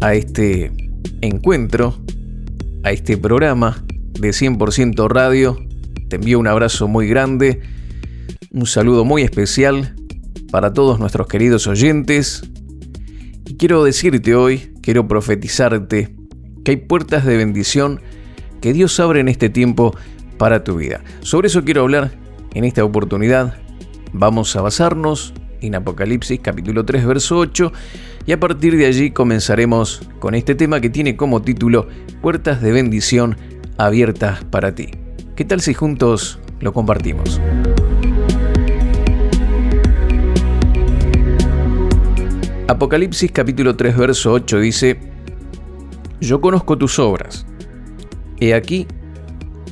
a este encuentro, a este programa de 100% Radio. Te envío un abrazo muy grande, un saludo muy especial para todos nuestros queridos oyentes. Y quiero decirte hoy, quiero profetizarte que hay puertas de bendición que Dios abre en este tiempo para tu vida. Sobre eso quiero hablar en esta oportunidad. Vamos a basarnos en Apocalipsis capítulo 3 verso 8 y a partir de allí comenzaremos con este tema que tiene como título Puertas de bendición abiertas para ti. ¿Qué tal si juntos lo compartimos? Apocalipsis capítulo 3 verso 8 dice, Yo conozco tus obras. He aquí,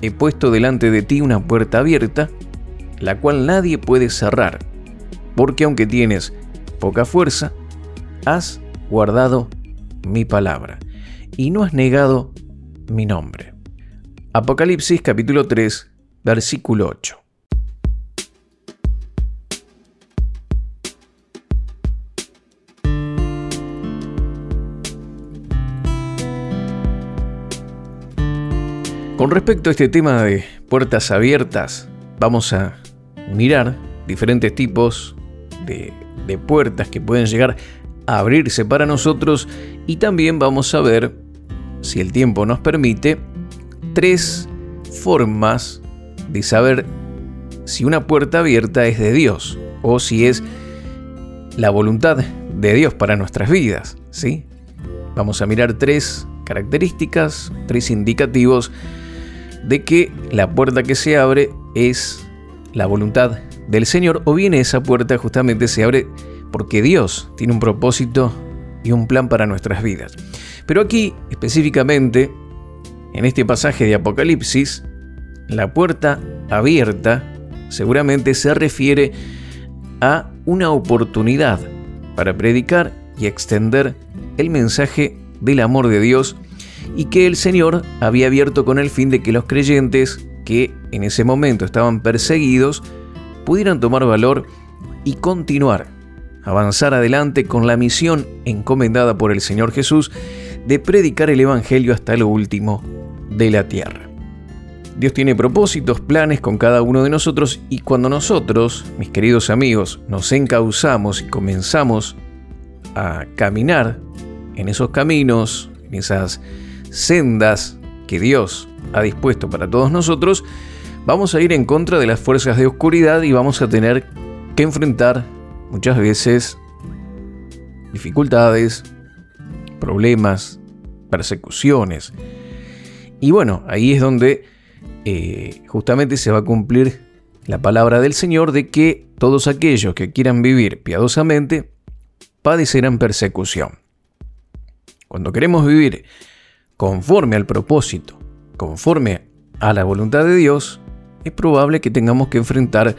he puesto delante de ti una puerta abierta, la cual nadie puede cerrar, porque aunque tienes poca fuerza, has guardado mi palabra y no has negado mi nombre. Apocalipsis capítulo 3, versículo 8. Con respecto a este tema de puertas abiertas, vamos a mirar diferentes tipos de, puertas que pueden llegar abrirse para nosotros y también vamos a ver, si el tiempo nos permite, tres formas de saber si una puerta abierta es de Dios o si es la voluntad de Dios para nuestras vidas, ¿sí? Vamos a mirar tres características, tres indicativos de que la puerta que se abre es la voluntad del Señor o bien esa puerta justamente se abre porque Dios tiene un propósito y un plan para nuestras vidas. Pero aquí, específicamente, en este pasaje de Apocalipsis, la puerta abierta seguramente se refiere a una oportunidad para predicar y extender el mensaje del amor de Dios y que el Señor había abierto con el fin de que los creyentes que en ese momento estaban perseguidos pudieran tomar valor y continuar avanzar adelante con la misión encomendada por el Señor Jesús de predicar el Evangelio hasta lo último de la tierra. Dios tiene propósitos, planes con cada uno de nosotros y cuando nosotros, mis queridos amigos, nos encauzamos y comenzamos a caminar en esos caminos, en esas sendas que Dios ha dispuesto para todos nosotros, vamos a ir en contra de las fuerzas de oscuridad y vamos a tener que enfrentar muchas veces dificultades, problemas, persecuciones. Y bueno, ahí es donde eh, justamente se va a cumplir la palabra del Señor de que todos aquellos que quieran vivir piadosamente padecerán persecución. Cuando queremos vivir conforme al propósito, conforme a la voluntad de Dios, es probable que tengamos que enfrentar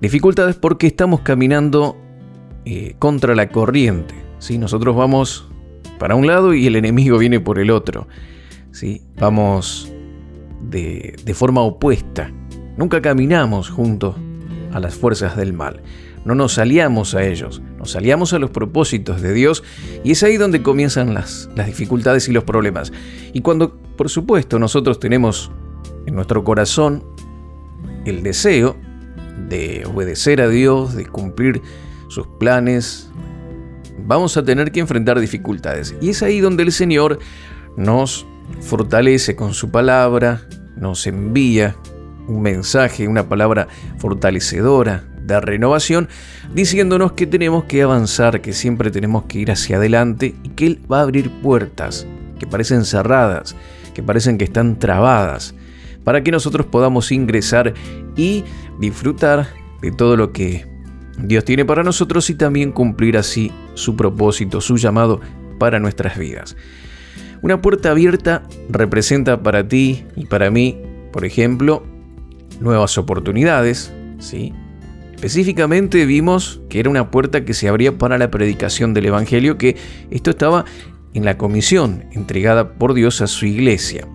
Dificultades porque estamos caminando eh, contra la corriente. ¿sí? Nosotros vamos para un lado y el enemigo viene por el otro. ¿sí? Vamos de, forma opuesta. Nunca caminamos juntos a las fuerzas del mal. No nos aliamos a ellos, nos aliamos a los propósitos de Dios y es ahí donde comienzan las dificultades y los problemas. Y cuando, por supuesto, nosotros tenemos en nuestro corazón el deseo de obedecer a Dios, de cumplir sus planes, vamos a tener que enfrentar dificultades. Y es ahí donde el Señor nos fortalece con su palabra, nos envía un mensaje, una palabra fortalecedora de renovación, diciéndonos que tenemos que avanzar, que siempre tenemos que ir hacia adelante y que Él va a abrir puertas que parecen cerradas, que parecen que están trabadas, para que nosotros podamos ingresar y disfrutar de todo lo que Dios tiene para nosotros y también cumplir así su propósito, su llamado para nuestras vidas. Una puerta abierta representa para ti y para mí, por ejemplo, nuevas oportunidades, ¿sí? Específicamente vimos que era una puerta que se abría para la predicación del Evangelio, que esto estaba en la comisión entregada por Dios a su iglesia.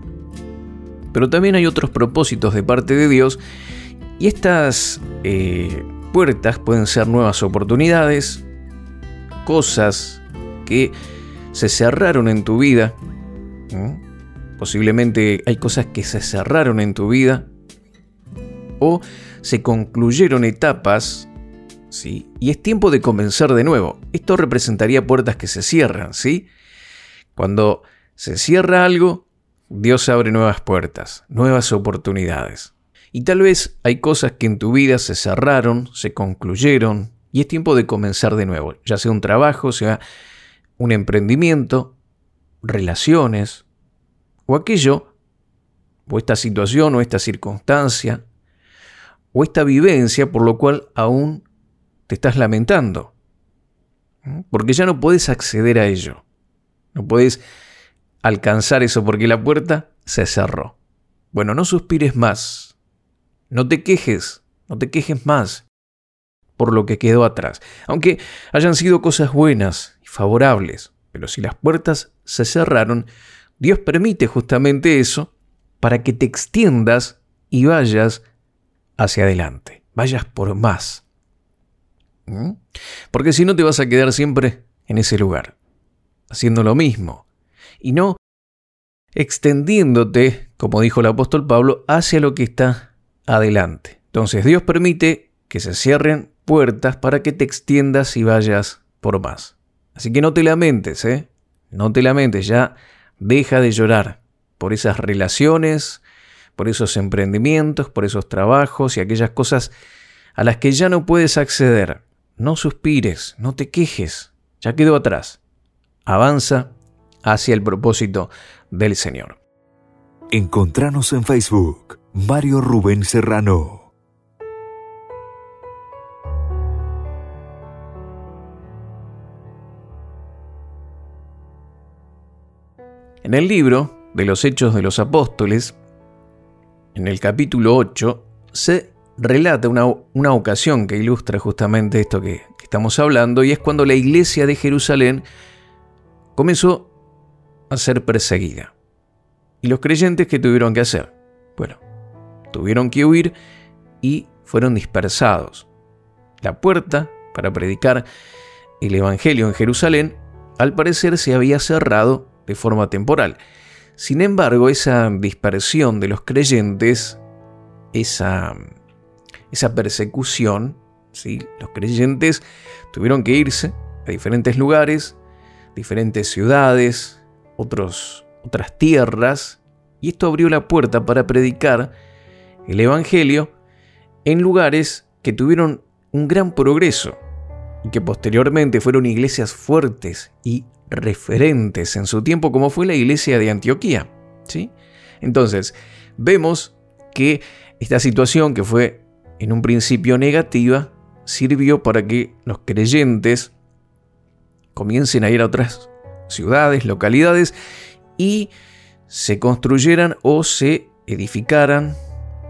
Pero también hay otros propósitos de parte de Dios y estas eh, puertas pueden ser nuevas oportunidades, cosas que se cerraron en tu vida. Posiblemente hay cosas que se cerraron en tu vida o se concluyeron etapas, ¿sí? Y es tiempo de comenzar de nuevo. Esto representaría puertas que se cierran, ¿sí? Cuando se cierra algo, Dios abre nuevas puertas, nuevas oportunidades. Y tal vez hay cosas que en tu vida se cerraron, se concluyeron, y es tiempo de comenzar de nuevo, ya sea un trabajo, sea un emprendimiento, relaciones, o aquello, o esta situación, o esta circunstancia, o esta vivencia por lo cual aún te estás lamentando. Porque ya no puedes acceder a ello. No puedes alcanzar eso porque la puerta se cerró. Bueno, no suspires más. No te quejes, no te quejes más por lo que quedó atrás. Aunque hayan sido cosas buenas y favorables, pero si las puertas se cerraron, Dios permite justamente eso para que te extiendas y vayas hacia adelante, vayas por más. ¿Mm? Porque si no te vas a quedar siempre en ese lugar, haciendo lo mismo, y no extendiéndote, como dijo el apóstol Pablo, hacia lo que está adelante. Entonces Dios permite que se cierren puertas para que te extiendas y vayas por más. Así que no te lamentes, ¿eh? No te lamentes, ya deja de llorar por esas relaciones, por esos emprendimientos, por esos trabajos y aquellas cosas a las que ya no puedes acceder. No suspires, no te quejes, ya quedó atrás. Avanza hacia el propósito del Señor. Encontranos en Facebook, Mario Rubén Serrano. En el libro de los Hechos de los Apóstoles, en el capítulo 8, se relata una, ocasión que ilustra justamente esto que estamos hablando, y es cuando la iglesia de Jerusalén comenzó a ser perseguida. ¿Y los creyentes qué tuvieron que hacer? Bueno, tuvieron que huir y fueron dispersados. La puerta para predicar el Evangelio en Jerusalén al parecer se había cerrado de forma temporal. Sin embargo, esa dispersión de los creyentes, esa, esa persecución, ¿sí? los creyentes tuvieron que irse a diferentes lugares, diferentes ciudades, otras tierras, y esto abrió la puerta para predicar el Evangelio en lugares que tuvieron un gran progreso y que posteriormente fueron iglesias fuertes y referentes en su tiempo, como fue la iglesia de Antioquía. ¿sí? Entonces, vemos que esta situación que fue en un principio negativa, sirvió para que los creyentes comiencen a ir a otras ciudades, localidades, y se construyeran o se edificaran,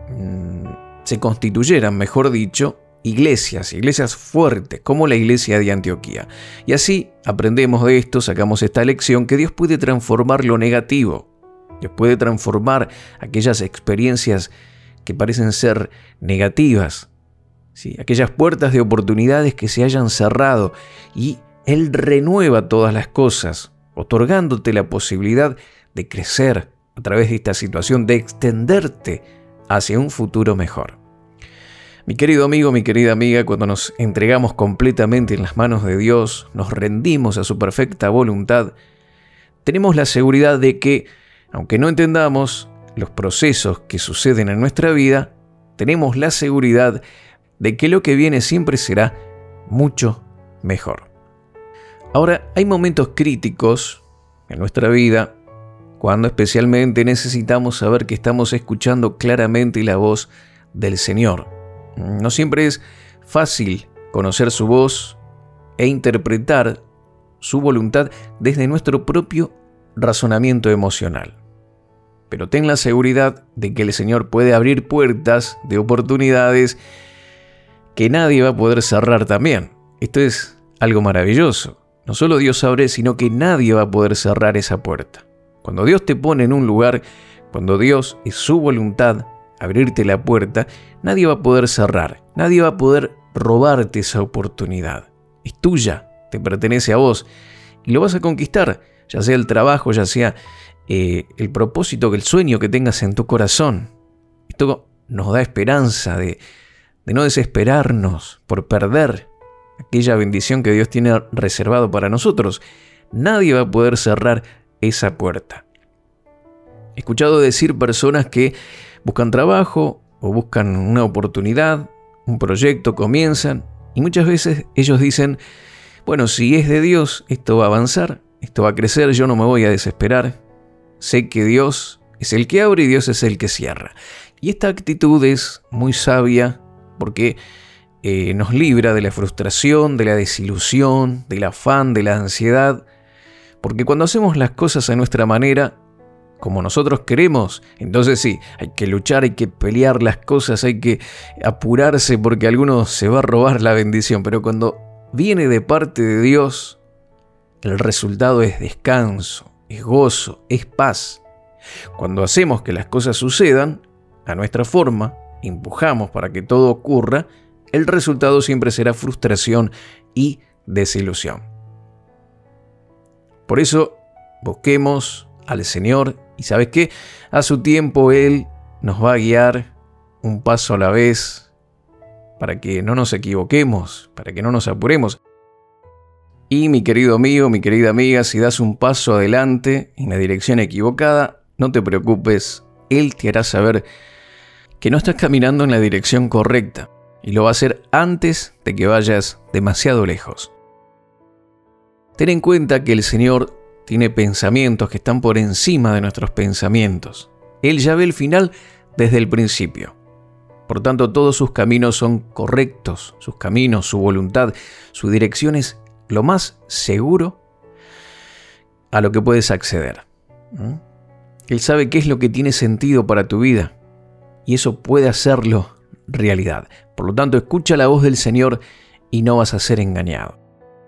mm, se constituyeran, mejor dicho, iglesias, iglesias fuertes, como la iglesia de Antioquía. Y así aprendemos de esto, sacamos esta lección, que Dios puede transformar lo negativo, Dios puede transformar aquellas experiencias que parecen ser negativas, ¿sí? aquellas puertas de oportunidades que se hayan cerrado y Él renueva todas las cosas, otorgándote la posibilidad de crecer a través de esta situación, de extenderte hacia un futuro mejor. Mi querido amigo, mi querida amiga, cuando nos entregamos completamente en las manos de Dios, nos rendimos a su perfecta voluntad, tenemos la seguridad de que, aunque no entendamos los procesos que suceden en nuestra vida, tenemos la seguridad de que lo que viene siempre será mucho mejor. Ahora, hay momentos críticos en nuestra vida cuando especialmente necesitamos saber que estamos escuchando claramente la voz del Señor. No siempre es fácil conocer su voz e interpretar su voluntad desde nuestro propio razonamiento emocional. Pero ten la seguridad de que el Señor puede abrir puertas de oportunidades que nadie va a poder cerrar también. Esto es algo maravilloso. No solo Dios abre, sino que nadie va a poder cerrar esa puerta. Cuando Dios te pone en un lugar, cuando Dios es su voluntad abrirte la puerta, nadie va a poder cerrar, nadie va a poder robarte esa oportunidad. Es tuya, te pertenece a vos y lo vas a conquistar, ya sea el trabajo, ya sea eh, el propósito, el sueño que tengas en tu corazón. Esto nos da esperanza de, de no desesperarnos por perder aquella bendición que Dios tiene reservado para nosotros. Nadie va a poder cerrar esa puerta. He escuchado decir personas que buscan trabajo o buscan una oportunidad, un proyecto, comienzan y muchas veces ellos dicen, bueno, si es de Dios, esto va a avanzar, esto va a crecer, yo no me voy a desesperar. Sé que Dios es el que abre y Dios es el que cierra. Y esta actitud es muy sabia porque eh, nos libra de la frustración, de la desilusión, del afán, de la ansiedad. Porque cuando hacemos las cosas a nuestra manera, como nosotros queremos, entonces sí, hay que luchar, hay que pelear las cosas, hay que apurarse porque alguno se va a robar la bendición. Pero cuando viene de parte de Dios, el resultado es descanso, es gozo, es paz. Cuando hacemos que las cosas sucedan a nuestra forma, empujamos para que todo ocurra, el resultado siempre será frustración y desilusión. Por eso, busquemos al Señor y sabes qué, a su tiempo Él nos va a guiar un paso a la vez para que no nos equivoquemos, para que no nos apuremos. Y mi querido amigo, mi querida amiga, si das un paso adelante en la dirección equivocada, no te preocupes, Él te hará saber que no estás caminando en la dirección correcta y lo va a hacer antes de que vayas demasiado lejos. Ten en cuenta que el Señor tiene pensamientos que están por encima de nuestros pensamientos. Él ya ve el final desde el principio. Por tanto, todos sus caminos son correctos, sus caminos, su voluntad, su dirección es lo más seguro a lo que puedes acceder. Él sabe qué es lo que tiene sentido para tu vida y eso puede hacerlo realidad. Por lo tanto, escucha la voz del Señor y no vas a ser engañado.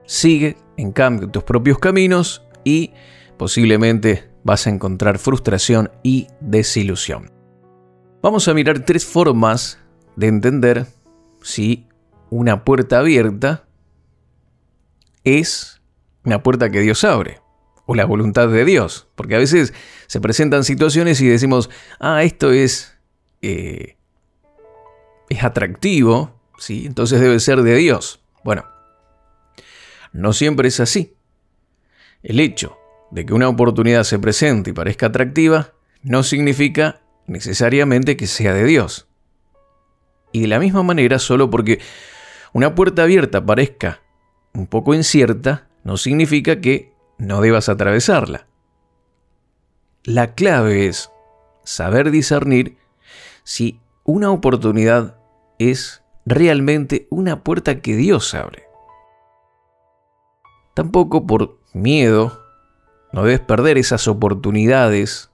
Sigue, en cambio, tus propios caminos y posiblemente vas a encontrar frustración y desilusión. Vamos a mirar tres formas de entender si una puerta abierta es una puerta que Dios abre o la voluntad de Dios. Porque a veces se presentan situaciones y decimos, ah, esto es, eh, es atractivo, ¿sí? entonces debe ser de Dios. Bueno, no siempre es así. El hecho de que una oportunidad se presente y parezca atractiva no significa necesariamente que sea de Dios. Y de la misma manera, solo porque una puerta abierta parezca un poco incierta, no significa que no debas atravesarla. La clave es saber discernir si una oportunidad es realmente una puerta que Dios abre. Tampoco por miedo, no debes perder esas oportunidades,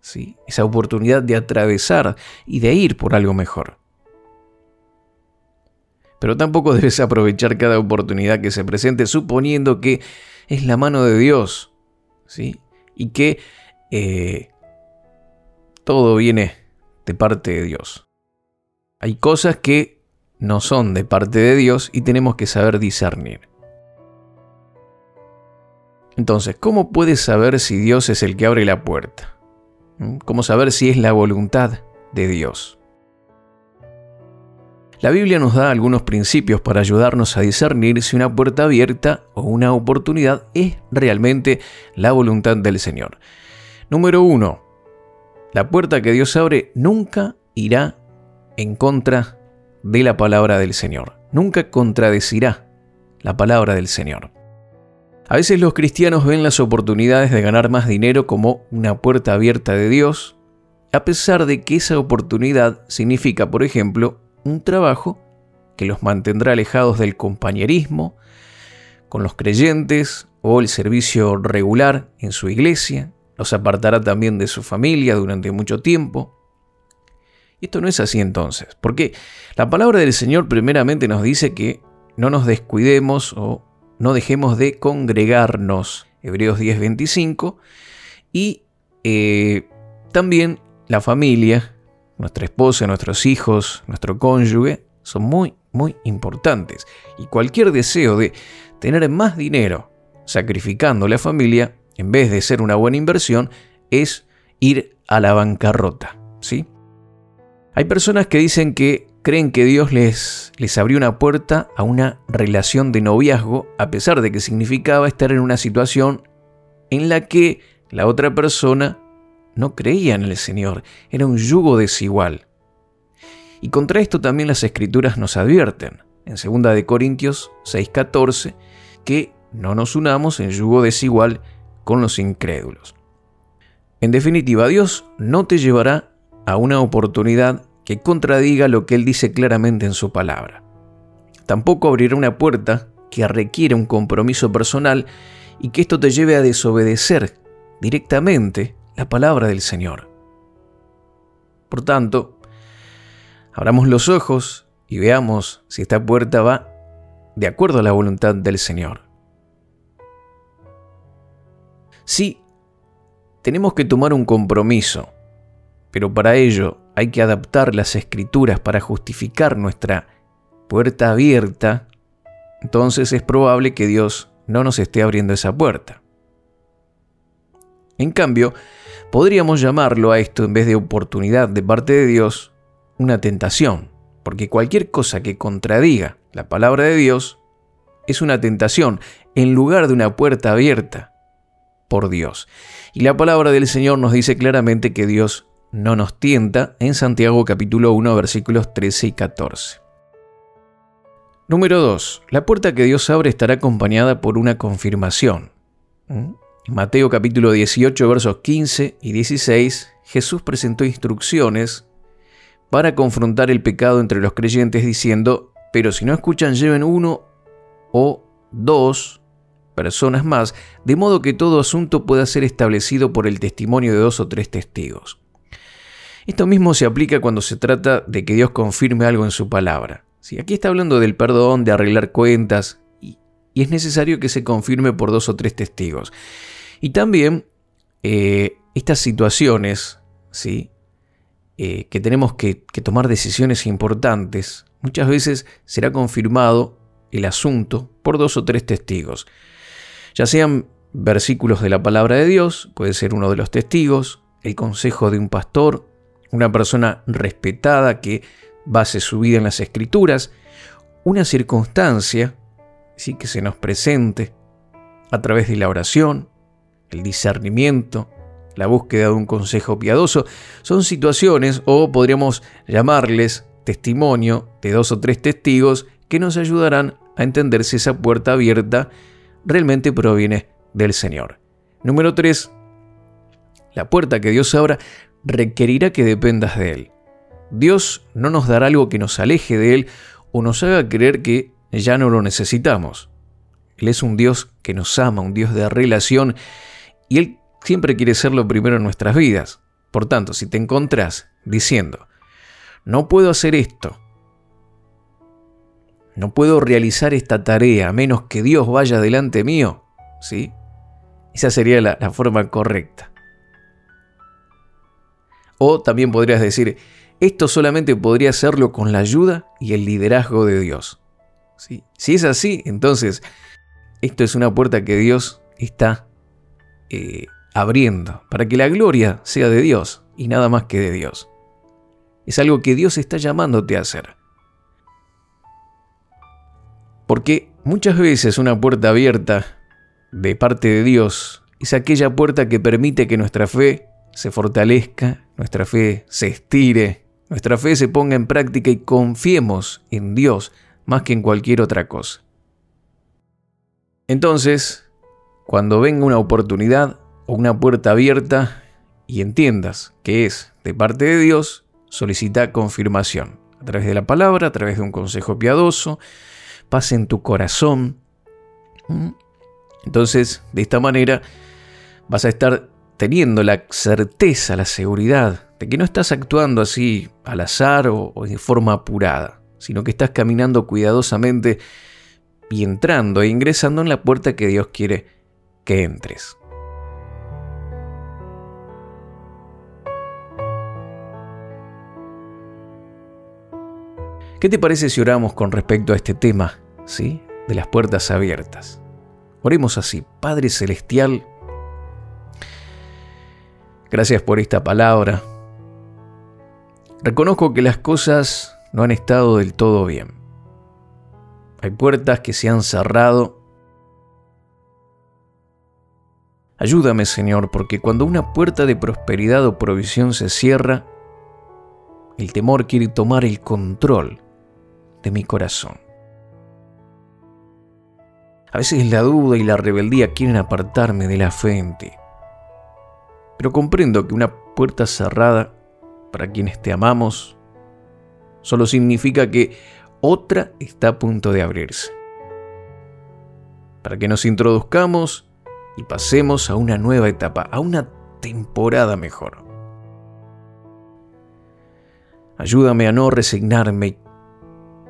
¿sí? esa oportunidad de atravesar y de ir por algo mejor. Pero tampoco debes aprovechar cada oportunidad que se presente suponiendo que es la mano de Dios, ¿sí? Y que eh, todo viene de parte de Dios. Hay cosas que no son de parte de Dios y tenemos que saber discernir. Entonces, ¿cómo puedes saber si Dios es el que abre la puerta? ¿Mm? ¿Cómo saber si es la voluntad de Dios? La Biblia nos da algunos principios para ayudarnos a discernir si una puerta abierta o una oportunidad es realmente la voluntad del Señor. Número uno, la puerta que Dios abre nunca irá en contra de la palabra del Señor. Nunca contradecirá la palabra del Señor. A veces los cristianos ven las oportunidades de ganar más dinero como una puerta abierta de Dios, a pesar de que esa oportunidad significa, por ejemplo, un trabajo que los mantendrá alejados del compañerismo, con los creyentes o el servicio regular en su iglesia, los apartará también de su familia durante mucho tiempo. Esto no es así entonces, porque la palabra del Señor primeramente nos dice que no nos descuidemos o no dejemos de congregarnos, Hebreos 10:25, y eh, también la familia, nuestra esposa, nuestros hijos, nuestro cónyuge, son muy, muy importantes. Y cualquier deseo de tener más dinero sacrificando la familia, en vez de ser una buena inversión, es ir a la bancarrota. ¿sí? Hay personas que dicen que creen que Dios les, les abrió una puerta a una relación de noviazgo, a pesar de que significaba estar en una situación en la que la otra persona no creía en el Señor, era un yugo desigual. Y contra esto también las escrituras nos advierten, en 2 de Corintios 6:14, que no nos unamos en yugo desigual con los incrédulos. En definitiva, Dios no te llevará a una oportunidad que contradiga lo que Él dice claramente en su palabra. Tampoco abrirá una puerta que requiere un compromiso personal y que esto te lleve a desobedecer directamente la palabra del Señor. Por tanto, abramos los ojos y veamos si esta puerta va de acuerdo a la voluntad del Señor. Sí, tenemos que tomar un compromiso, pero para ello hay que adaptar las escrituras para justificar nuestra puerta abierta, entonces es probable que Dios no nos esté abriendo esa puerta. En cambio, podríamos llamarlo a esto, en vez de oportunidad de parte de Dios, una tentación, porque cualquier cosa que contradiga la palabra de Dios es una tentación en lugar de una puerta abierta por Dios. Y la palabra del Señor nos dice claramente que Dios no nos tienta en Santiago capítulo 1 versículos 13 y 14. Número 2. La puerta que Dios abre estará acompañada por una confirmación. ¿Mm? Mateo capítulo 18 versos 15 y 16, Jesús presentó instrucciones para confrontar el pecado entre los creyentes diciendo, pero si no escuchan lleven uno o dos personas más, de modo que todo asunto pueda ser establecido por el testimonio de dos o tres testigos. Esto mismo se aplica cuando se trata de que Dios confirme algo en su palabra. Si aquí está hablando del perdón, de arreglar cuentas, y, es necesario que se confirme por dos o tres testigos. Y también eh, estas situaciones, ¿sí? Eh, que tenemos que tomar decisiones importantes, muchas veces será confirmado el asunto por dos o tres testigos. Ya sean versículos de la palabra de Dios, puede ser uno de los testigos, el consejo de un pastor, una persona respetada que base su vida en las escrituras, una circunstancia ¿sí? que se nos presente a través de la oración, el discernimiento, la búsqueda de un consejo piadoso, son situaciones o podríamos llamarles testimonio de dos o tres testigos que nos ayudarán a entender si esa puerta abierta realmente proviene del Señor. Número 3. La puerta que Dios abra requerirá que dependas de Él. Dios no nos dará algo que nos aleje de Él o nos haga creer que ya no lo necesitamos. Él es un Dios que nos ama, un Dios de relación y Él siempre quiere ser lo primero en nuestras vidas. Por tanto, si te encontrás diciendo, no puedo hacer esto, no puedo realizar esta tarea a menos que Dios vaya delante mío, ¿sí? Esa sería la, la forma correcta. O también podrías decir, esto solamente podría hacerlo con la ayuda y el liderazgo de Dios. Si es así, entonces esto es una puerta que Dios está eh, abriendo para que la gloria sea de Dios y nada más que de Dios. Es algo que Dios está llamándote a hacer. Porque muchas veces una puerta abierta de parte de Dios es aquella puerta que permite que nuestra fe se fortalezca, nuestra fe se estire, nuestra fe se ponga en práctica y confiemos en Dios más que en cualquier otra cosa. Entonces, cuando venga una oportunidad o una puerta abierta y entiendas que es de parte de Dios, solicita confirmación. A través de la palabra, a través de un consejo piadoso, pase en tu corazón. Entonces, de esta manera, vas a estar teniendo la certeza, la seguridad de que no estás actuando así al azar o, o de forma apurada, sino que estás caminando cuidadosamente y entrando e ingresando en la puerta que Dios quiere que entres. ¿Qué te parece si oramos con respecto a este tema, ¿sí? De las puertas abiertas. Oremos así, Padre Celestial, gracias por esta palabra. Reconozco que las cosas no han estado del todo bien. Hay puertas que se han cerrado. Ayúdame, Señor, porque cuando una puerta de prosperidad o provisión se cierra, el temor quiere tomar el control de mi corazón. A veces la duda y la rebeldía quieren apartarme de la fe en ti. Pero comprendo que una puerta cerrada para quienes te amamos solo significa que otra está a punto de abrirse. Para que nos introduzcamos y pasemos a una nueva etapa, a una temporada mejor. Ayúdame a no resignarme y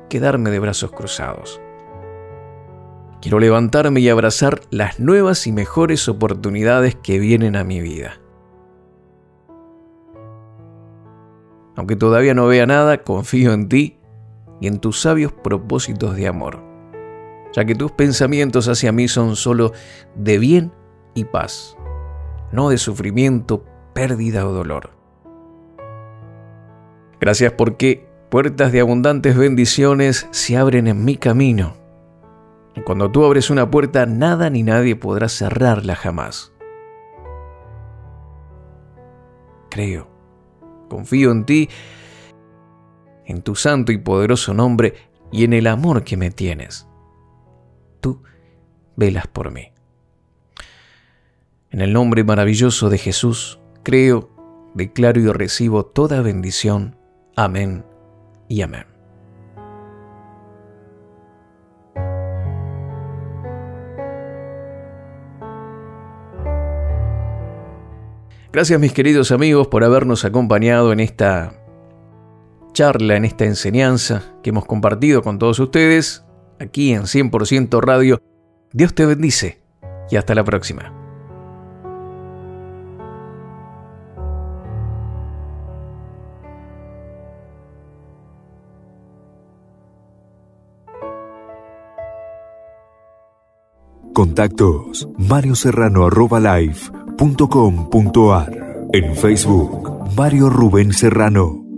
quedarme de brazos cruzados. Quiero levantarme y abrazar las nuevas y mejores oportunidades que vienen a mi vida. Aunque todavía no vea nada, confío en ti y en tus sabios propósitos de amor, ya que tus pensamientos hacia mí son solo de bien y paz, no de sufrimiento, pérdida o dolor. Gracias porque puertas de abundantes bendiciones se abren en mi camino. Cuando tú abres una puerta, nada ni nadie podrá cerrarla jamás. Creo, confío en ti en tu santo y poderoso nombre y en el amor que me tienes. Tú velas por mí. En el nombre maravilloso de Jesús, creo, declaro y recibo toda bendición. Amén y amén. Gracias mis queridos amigos por habernos acompañado en esta charla, en esta enseñanza que hemos compartido con todos ustedes aquí en 100% Radio. Dios te bendice y hasta la próxima. Contactos marioserrano.live.com.ar En Facebook, Mario Rubén Serrano.